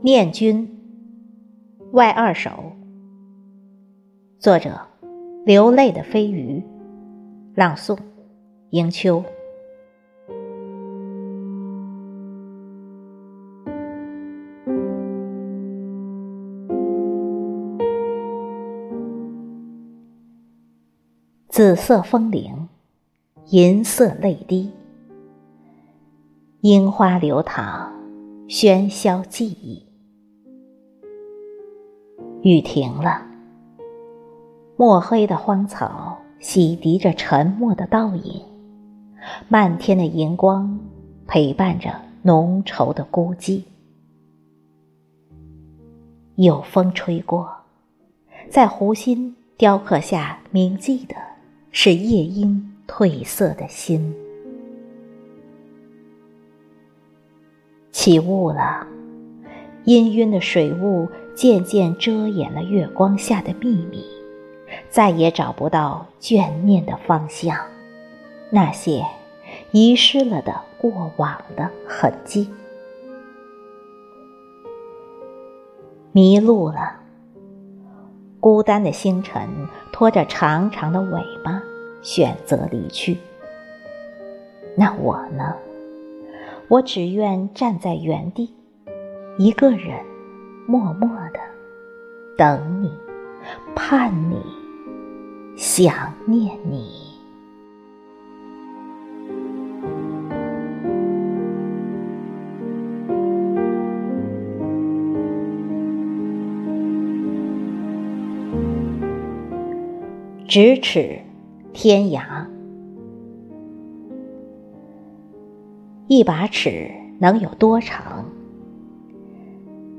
念君，外二首。作者：流泪的飞鱼。朗诵：迎秋。紫色风铃，银色泪滴，樱花流淌，喧嚣记忆。雨停了，墨黑的荒草洗涤着沉默的倒影，漫天的荧光陪伴着浓稠的孤寂。有风吹过，在湖心雕刻下铭记的。是夜莺褪色的心，起雾了，氤氲的水雾渐渐遮掩了月光下的秘密，再也找不到眷念的方向，那些遗失了的过往的痕迹，迷路了。孤单的星辰拖着长长的尾巴，选择离去。那我呢？我只愿站在原地，一个人，默默的等你，盼你，想念你。咫尺，天涯。一把尺能有多长？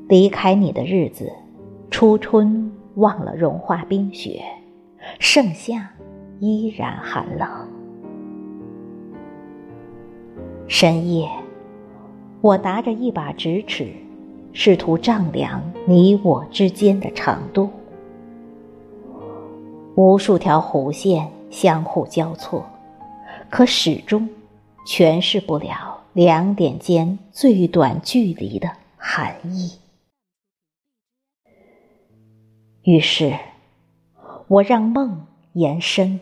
离开你的日子，初春忘了融化冰雪，盛夏依然寒冷。深夜，我拿着一把直尺，试图丈量你我之间的长度。无数条弧线相互交错，可始终诠释不了两点间最短距离的含义。于是，我让梦延伸，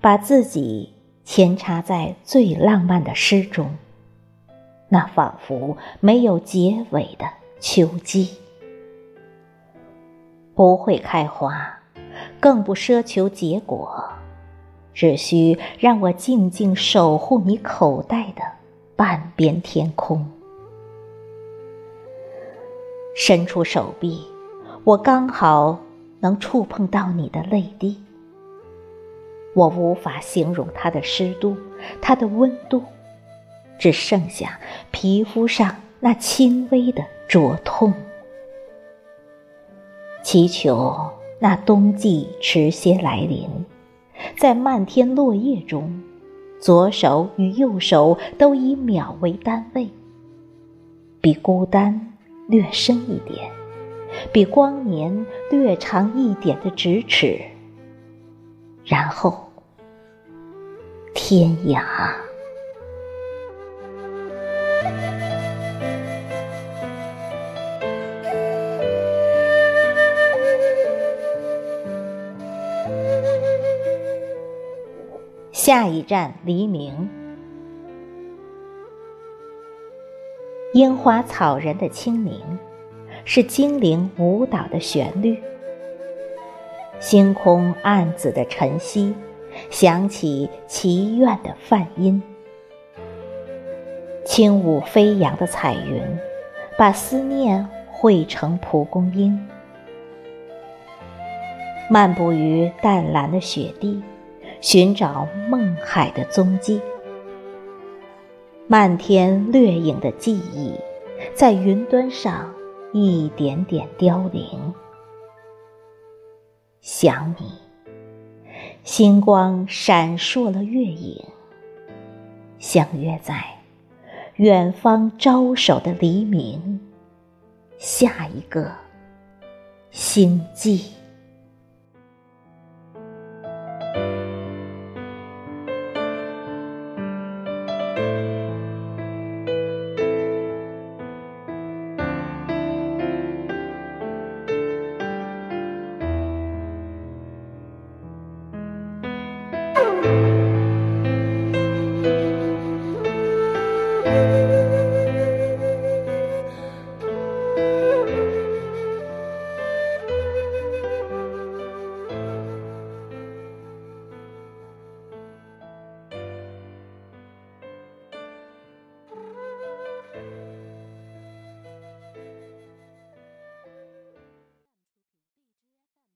把自己牵插在最浪漫的诗中，那仿佛没有结尾的秋季，不会开花。更不奢求结果，只需让我静静守护你口袋的半边天空。伸出手臂，我刚好能触碰到你的泪滴。我无法形容它的湿度，它的温度，只剩下皮肤上那轻微的灼痛。祈求。那冬季迟些来临，在漫天落叶中，左手与右手都以秒为单位，比孤单略深一点，比光年略长一点的咫尺，然后天涯。下一站，黎明。樱花草人的清明，是精灵舞蹈的旋律。星空暗紫的晨曦，响起祈愿的梵音。轻舞飞扬的彩云，把思念汇成蒲公英。漫步于淡蓝的雪地。寻找梦海的踪迹，漫天掠影的记忆，在云端上一点点凋零。想你，星光闪烁了月影，相约在远方招手的黎明，下一个星际。